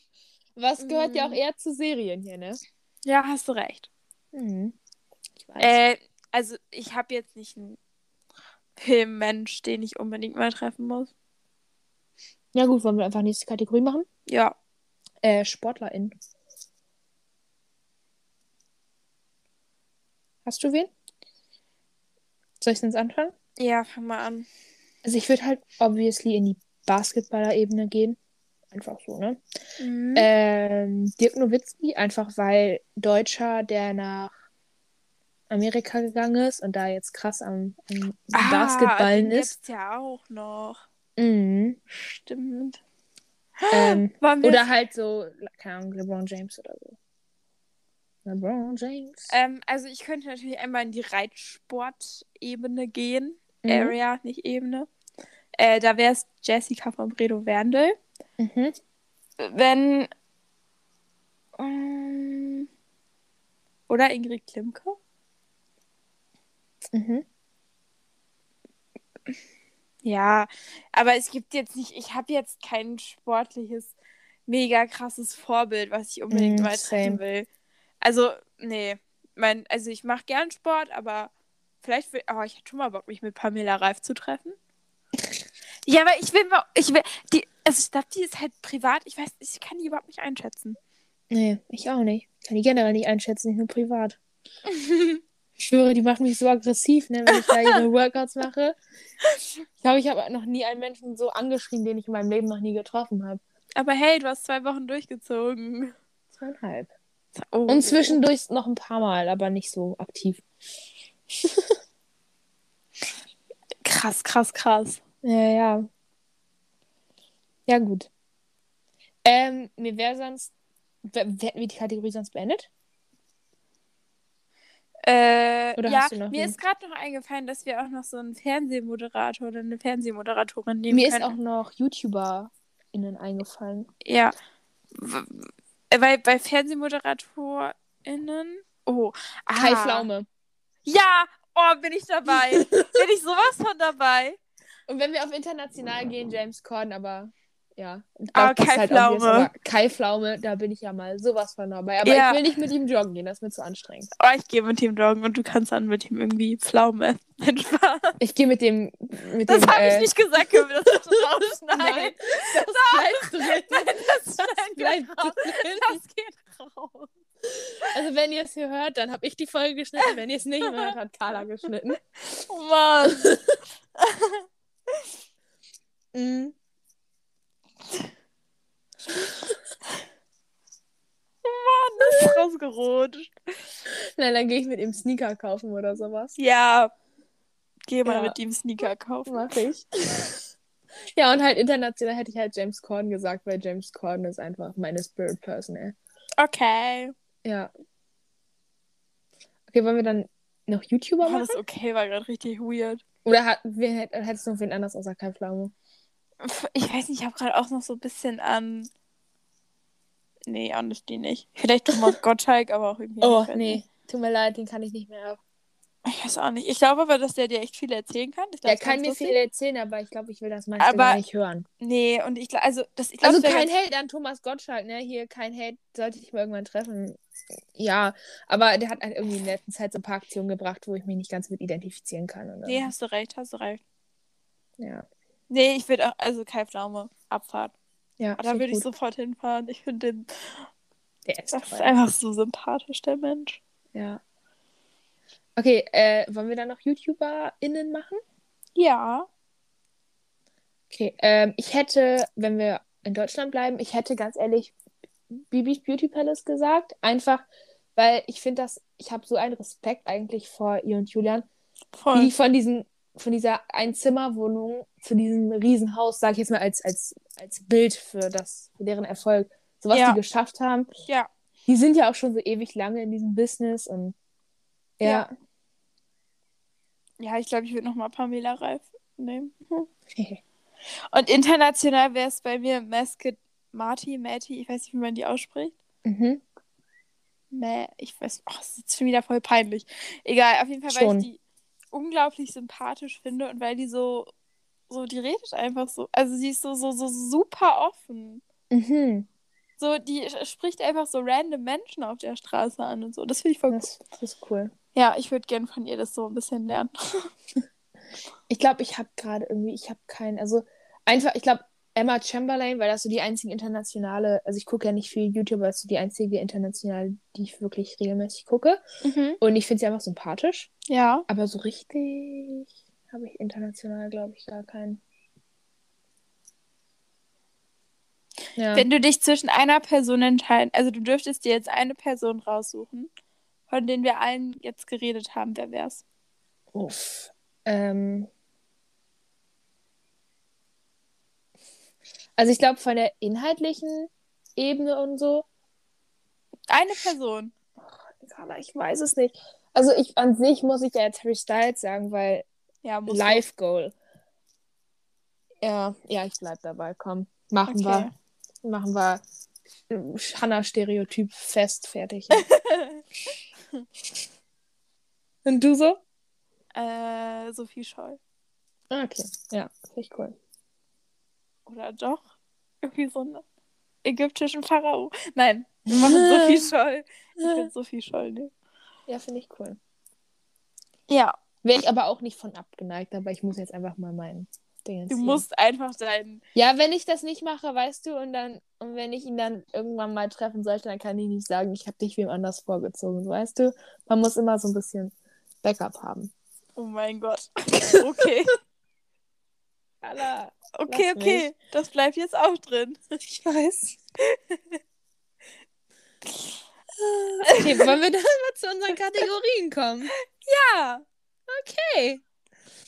Was gehört ja auch Mm. eher zu Serien hier, ne? ja, hast du recht. Mhm. Ich weiß. Äh, also ich habe jetzt nicht einen Filmmensch, den ich unbedingt mal treffen muss. ja gut, wollen wir einfach nächste Kategorie machen? Ja. Äh, SportlerInnen. Hast du wen? Soll ich sonst anfangen? Ja, fang mal an. Also ich würde halt obviously in die Basketballer-Ebene gehen. Einfach so, ne? Mhm. Ähm, Dirk Nowitzki, einfach weil Deutscher, der nach Amerika gegangen ist und da jetzt krass am, am Basketballen Ah, den ist. gibt's ja auch noch. Mhm. Stimmt. Ähm, *gasps* oder halt so, keine Ahnung, LeBron James oder so. LeBron James. Ähm, also ich könnte natürlich einmal in die Reitsport-Ebene gehen. Mhm. Area, nicht Ebene. Äh, da wäre es Jessica von Bredow Werndl. Mhm. Wenn. Ähm, oder Ingrid Klimke. Mhm. Ja, aber es gibt jetzt nicht, ich habe jetzt kein sportliches, mega krasses Vorbild, was ich unbedingt treffen same. will. Also, nee. Mein, also ich mache gern Sport, aber vielleicht will, oh, ich hätte schon mal Bock, mich mit Pamela Reif zu treffen. Ja, aber ich will mal, ich will, die, also ich glaube, die ist halt privat, ich weiß, ich kann die überhaupt nicht einschätzen. Nee, ich auch nicht. Kann die generell nicht einschätzen, nicht nur privat. *laughs* Ich schwöre, die macht mich so aggressiv, ne, wenn ich da ihre *laughs* Workouts mache. Ich glaube, ich habe noch nie einen Menschen so angeschrien, den ich in meinem Leben noch nie getroffen habe. aber hey, du hast zwei Wochen durchgezogen. Zweieinhalb. Oh. Und zwischendurch noch ein paar Mal, aber nicht so aktiv. *laughs* Krass, krass, krass. Ja, ja. Ja, gut. Ähm, mir wäre sonst. Hätten wir die Kategorie sonst beendet? Äh, Oder ja, mir wen? ist gerade noch eingefallen, dass wir auch noch so einen Fernsehmoderator oder eine Fernsehmoderatorin nehmen Mir ist können. auch noch YouTuberInnen eingefallen. Ja. Weil bei FernsehmoderatorInnen. Oh. Ah. Kai Pflaume. Ja! Oh, bin ich dabei. *laughs* bin ich sowas von dabei. Und wenn wir auf international gehen, James Corden, aber ja. Ah, das ist Kai obvious, Pflaume. aber Kai Pflaume, da bin ich ja mal sowas von dabei. Aber Ja. ich will nicht mit ihm joggen gehen, das ist mir zu anstrengend. Oh, ich gehe mit ihm joggen und du kannst dann mit ihm irgendwie Pflaume essen. *laughs* Ich gehe mit dem. Mit Das habe äh, ich nicht gesagt. Können wir das rausschneiden? *laughs* Nein, das *laughs* bleibt drin. Nein, das, wir bleibt drin. Das geht raus. Also, wenn ihr es hier hört, dann habe ich die Folge geschnitten. Wenn ihr es nicht hört, hat Carla geschnitten. Oh Mann. Mhm. Das ist rausgerutscht. Nein, dann gehe ich mit ihm Sneaker kaufen oder sowas. Ja. Geh mal Ja. mit ihm Sneaker kaufen. Mach ich. Ja, und halt international hätte ich halt James Corden gesagt, weil James Corden ist einfach meine Spirit Person, ey. Okay. Ja. Okay, wollen wir dann noch YouTuber Oh, machen? das okay war gerade richtig weird. Oder hat, wer, hätt- hättest du noch wen anders außer Kai Pflaume? Ich weiß nicht, ich habe gerade auch noch so ein bisschen an. Nee, honestly nicht. Vielleicht Thomas *laughs* Gottschalk, aber auch irgendwie. Oh, nee. nicht. Tut mir leid, den kann ich nicht mehr ab. Ich weiß auch nicht. Ich glaube aber, dass der dir echt viel erzählen kann. Glaub, Der kann mir viel erzählen, aber ich glaube, ich will das meiste Aber- gar nicht hören. Nee, und ich glaube, also, das, ich glaub, Also kein Hate an Thomas Gottschalk, ne? Hier kein Hate, sollte ich mal irgendwann treffen. Ja, aber der hat halt irgendwie in der letzten Zeit so ein paar Aktionen gebracht, wo ich mich nicht ganz mit identifizieren kann. Dann, Nee, hast du recht, hast du recht. ja. Nee, ich würde auch, also Kai Pflaume, Abfahrt. Ja, Da finde würde ich sofort hinfahren. Ich finde den, Der ist das ist einfach so sympathisch, der Mensch. Ja. Okay, äh, wollen wir dann noch YouTuberInnen machen? Ja. Okay, ähm, ich hätte, wenn wir in Deutschland bleiben, ich hätte ganz ehrlich Bibis Beauty Palace gesagt. Einfach, weil ich finde das, ich habe so einen Respekt eigentlich vor ihr und Julian, Voll. wie die von diesen, von dieser Einzimmerwohnung zu diesem Riesenhaus, sage ich jetzt mal als, als, als Bild für das, für deren Erfolg, so was Ja. die geschafft haben. Ja. Die sind ja auch schon so ewig lange in diesem Business und ja. Ja. Ja, ich glaube, ich würde nochmal Pamela Reif nehmen. *laughs* Und international wäre es bei mir Masket Marty, Matty, ich weiß nicht, wie man die ausspricht. mhm. Mä, ich weiß, ach, das ist jetzt schon wieder voll peinlich. Egal, auf jeden Fall, weil Schon. ich die unglaublich sympathisch finde und weil die so, so, die redet einfach so. Also sie ist so, so, so super offen. Mhm. So, die spricht einfach so random Menschen auf der Straße an und so. Das finde ich voll Das, das ist cool. Ja, ich würde gerne von ihr das so ein bisschen lernen. *laughs* Ich glaube, ich habe gerade irgendwie, ich habe keinen, also einfach, ich glaube, Emma Chamberlain, weil das so die einzige internationale, also ich gucke ja nicht viel YouTube, aber das ist so die einzige internationale, die ich wirklich regelmäßig gucke. Mhm. Und ich finde sie einfach sympathisch. Ja. Aber so richtig habe ich international, glaube ich, gar keinen. Ja. Wenn du dich zwischen einer Person entscheiden, also du dürftest dir jetzt eine Person raussuchen, von denen wir allen jetzt geredet haben, wer wär's? Uff. Ähm. Also ich glaube, von der inhaltlichen Ebene und so, Eine Person. Carla, ich weiß es nicht. Also ich an sich muss ich ja jetzt Harry Styles sagen, weil Ja, muss Life Goal. Ja, ja, ich bleib dabei. Komm, machen Okay. wir, machen wir Hannah-Stereotyp fest, fertig. *laughs* Und du so? äh, Sophie Scholl. Ah, Okay, ja, finde ich cool. Oder doch? Irgendwie so einen ägyptischen Pharao. Nein, wir machen Sophie *laughs* Scholl. Ich will Sophie Scholl nehmen. Ja, finde ich cool. Ja, Wäre ich aber auch nicht von abgeneigt, aber ich muss jetzt einfach mal mein Ding du musst einfach deinen. Ja, wenn ich das nicht mache, weißt du, und dann, und wenn ich ihn dann irgendwann mal treffen sollte, dann kann ich nicht sagen, ich habe dich wem anders vorgezogen, weißt du? Man muss immer so ein bisschen Backup haben. Oh mein Gott. *laughs* Okay, Alla, okay, okay. Das bleibt jetzt auch drin. *laughs* ich weiß. okay, wollen wir dann mal zu unseren Kategorien kommen? Ja. Okay.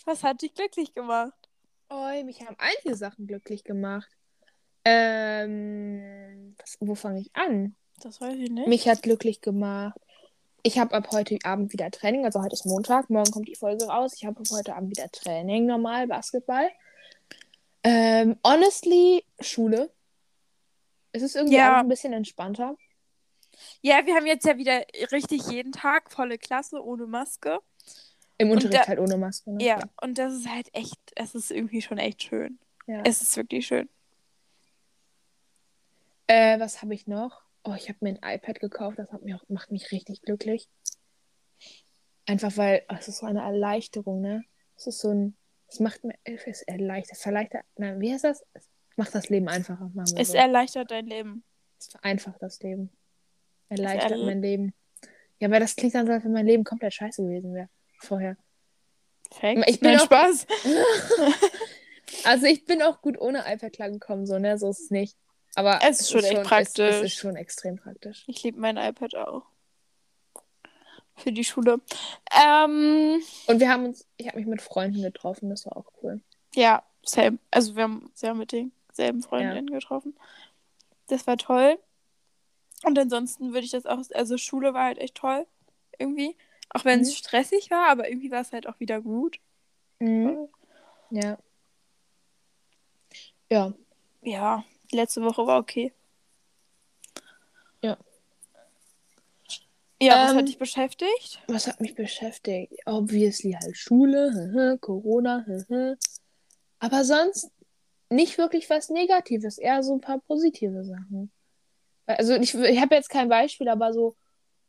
Was hat dich glücklich gemacht? Oh, mich haben einige Sachen glücklich gemacht. Ähm, was, wo fange ich an? Das weiß ich nicht. Mich hat glücklich gemacht. Ich habe ab heute Abend wieder Training. Also heute ist Montag, morgen kommt die Folge raus. Ich habe ab heute Abend wieder Training, normal, Basketball. Ähm, honestly, Schule. Es ist irgendwie Ja. ein bisschen entspannter. Ja, wir haben jetzt ja wieder richtig jeden Tag volle Klasse ohne Maske. Im Unterricht da- halt ohne Maske. Ne? Ja, und das ist halt echt, es ist irgendwie schon echt schön. ja. Es ist wirklich schön. Äh, was habe ich noch? Oh, ich habe mir ein iPad gekauft. Das hat mich auch, macht mich richtig glücklich. Einfach weil, oh, es ist so eine Erleichterung, ne? Es ist so ein, es macht mir, es erleichtert, verleichtert, na, wie heißt das? Es macht das Leben einfacher. Es so. erleichtert dein Leben. Es vereinfacht das Leben. Erleichtert erle- mein Leben. Ja, aber das klingt dann so, als wenn mein Leben komplett scheiße gewesen wäre. Vorher. Fake. Ich bin Nein, auch- Spaß. *laughs* Also ich bin auch gut ohne iPad klargekommen, so, ne? So ist es nicht. Aber Es ist schon echt Es, es praktisch. ist schon extrem praktisch. Ich liebe mein iPad auch. Für die Schule. Ähm, Und wir haben uns, ich habe mich mit Freunden getroffen, das war auch cool. ja, same. Also wir haben ja mit den selben Freundinnen getroffen. Das war toll. Und ansonsten würde ich das auch, also Schule war halt echt toll. Irgendwie. Auch wenn es Mhm. stressig war, aber irgendwie war es halt auch wieder gut. Mhm. Ja. Ja. Ja, die letzte Woche war okay. Ja, was Ähm, hat dich beschäftigt? Was hat mich beschäftigt? Obviously halt Schule, Corona, aber sonst nicht wirklich was Negatives, eher so ein paar positive Sachen. Also ich, ich habe jetzt kein Beispiel, aber so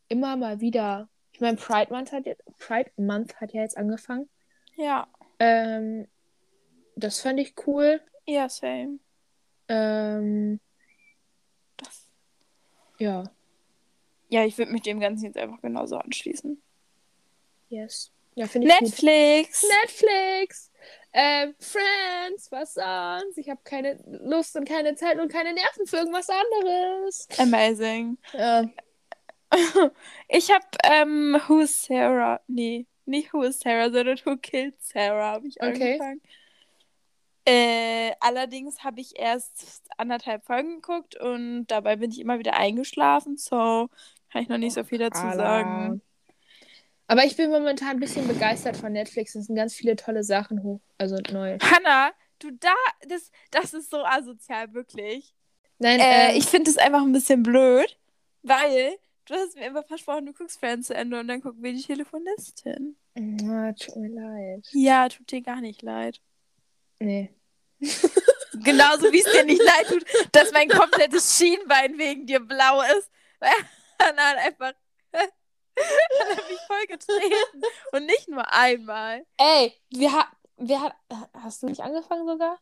immer mal wieder. Ich meine, Pride Month hat jetzt, Pride Month hat ja jetzt angefangen. Ja. Ähm, das fand ich cool. Ja, same. Ähm, Das. ja, Ja, ich würde mich dem Ganzen jetzt einfach genauso anschließen. yes. Ja, finde ich gut. Netflix! Netflix, ähm, Friends, was sonst? Ich habe keine Lust und keine Zeit und keine Nerven für irgendwas anderes. Amazing. Ja. *laughs* Ich habe ähm, Who's Sarah? Nee, nicht Who is Sarah, sondern Who Killed Sarah habe ich Okay. angefangen. Äh, allerdings habe ich erst anderthalb Folgen geguckt und dabei bin ich immer wieder eingeschlafen, so kann ich noch nicht so viel dazu Carla. sagen. Aber ich bin momentan ein bisschen begeistert von Netflix. Es sind ganz viele tolle Sachen hoch, also neu. Hanna, du da, das, das ist so asozial, wirklich. Nein, Äh, ähm, ich finde es einfach ein bisschen blöd, weil du hast mir immer versprochen, du guckst Friends zu Ende und dann gucken wir die Telefonistin. Ah, tut mir leid. Ja, tut dir gar nicht leid. Nee. *laughs* Genauso wie es dir nicht leid tut, dass mein komplettes *laughs* Schienbein wegen dir blau ist. Hannah hat einfach *laughs* hat er mich voll getreten. Und nicht nur einmal. Ey, wir ha wer hat. Hast du nicht angefangen sogar?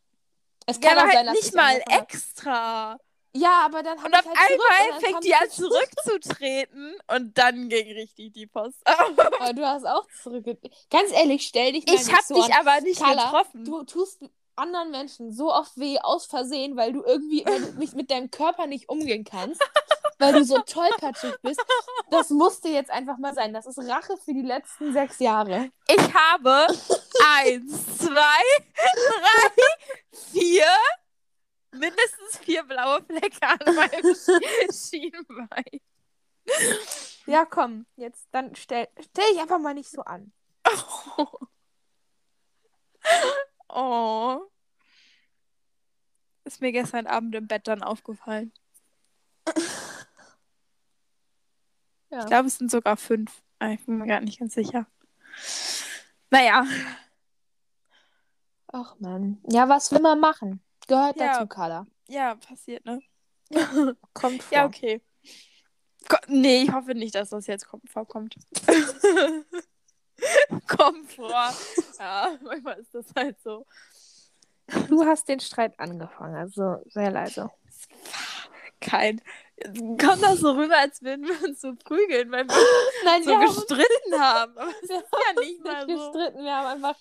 Es kann ja, auch sein, halt nicht mal extra. Ja, aber dann Und auf halt einmal fängt die an zurückzutreten und dann ging richtig die Post. *laughs* aber du hast auch zurückgetreten. Ganz ehrlich, stell dich mal Ich hab so dich an. aber nicht Carla, getroffen. Du tust anderen Menschen so oft weh aus Versehen, weil du irgendwie, weil *laughs* du mit deinem Körper nicht umgehen kannst, weil du so tollpatschig bist. Das musste jetzt einfach mal sein. Das ist Rache für die letzten sechs Jahre. Ich habe eins, zwei, drei, vier, mindestens vier blaue Flecke an meinem Schienbein. Ja, komm, jetzt dann stell, stell dich einfach mal nicht so an. Oh. oh. Ist mir gestern Abend im Bett dann aufgefallen. Ja. Ich glaube, es sind sogar fünf. Ich bin mir gar nicht ganz sicher. Naja. Ach man. Ja, was will man machen? Gehört ja. dazu, Carla. Ja, passiert, ne? *laughs* Kommt vor. Ja, okay. Ko nee, ich hoffe nicht, dass das jetzt vorkommt. *laughs* Kommt vor. Ja, manchmal ist das halt so. Du hast den Streit angefangen, also sehr leise. Kein. Kommt das so rüber, als würden wir uns so prügeln, weil wir *laughs* Nein, so wir gestritten *laughs* haben. Aber es ist ja nicht mal so. gestritten, wir haben einfach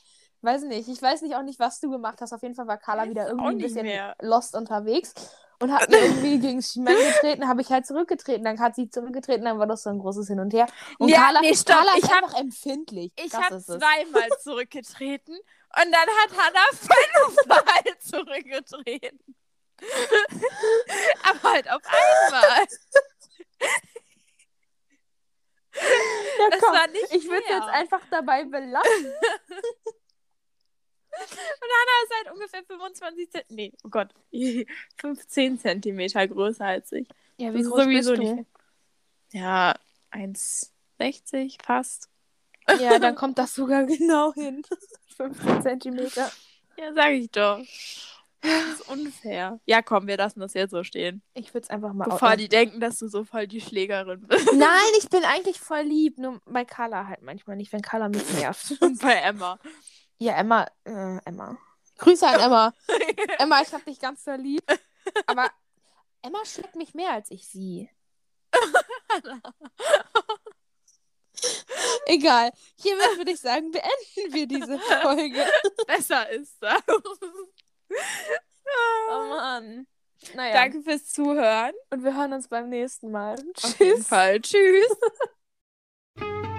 weiß nicht, ich weiß nicht auch nicht, was du gemacht hast. Auf jeden Fall war Carla wieder irgendwie ein bisschen mehr. lost unterwegs und hat mir irgendwie *laughs* gegen Schienbein getreten, habe ich halt zurückgetreten, dann hat sie zurückgetreten, dann war das so ein großes Hin und Her. Und ja, Carla, nee, stopp, Carla ist hab, einfach empfindlich. Ich habe zweimal zurückgetreten und dann hat Hannah fünfmal zurückgetreten. *laughs* Aber halt auf einmal. Ja, das komm, war nicht ich würde jetzt einfach dabei belassen. *laughs* Und Hannah ist halt ungefähr 25 Zentimeter. Nee, oh Gott. *laughs* 15 Zentimeter größer als ich. Ja, wie groß sowieso bist du? Nicht. Ja, 1,60 fast. Ja, dann kommt das sogar genau hin. 15 Zentimeter. Ja, sag ich doch. Das ist unfair. Ja, komm, wir lassen das jetzt so stehen. Ich würde es einfach mal. Bevor die denken, dass du so voll die Schlägerin bist. Nein, *laughs* ich bin eigentlich voll lieb. Nur bei Carla halt manchmal nicht, wenn Carla mich nervt. *laughs* Und bei Emma. Ja, Emma, äh, Emma. Grüße an Emma. *laughs* Emma, ich hab dich ganz verliebt. Aber Emma schlägt mich mehr als ich sie. Egal. Hiermit würde ich sagen, beenden wir diese Folge. Besser ist das. *laughs* oh Mann. Naja. Danke fürs Zuhören. Und wir hören uns beim nächsten Mal. Auf Tschüss. jeden Fall. Tschüss. *laughs*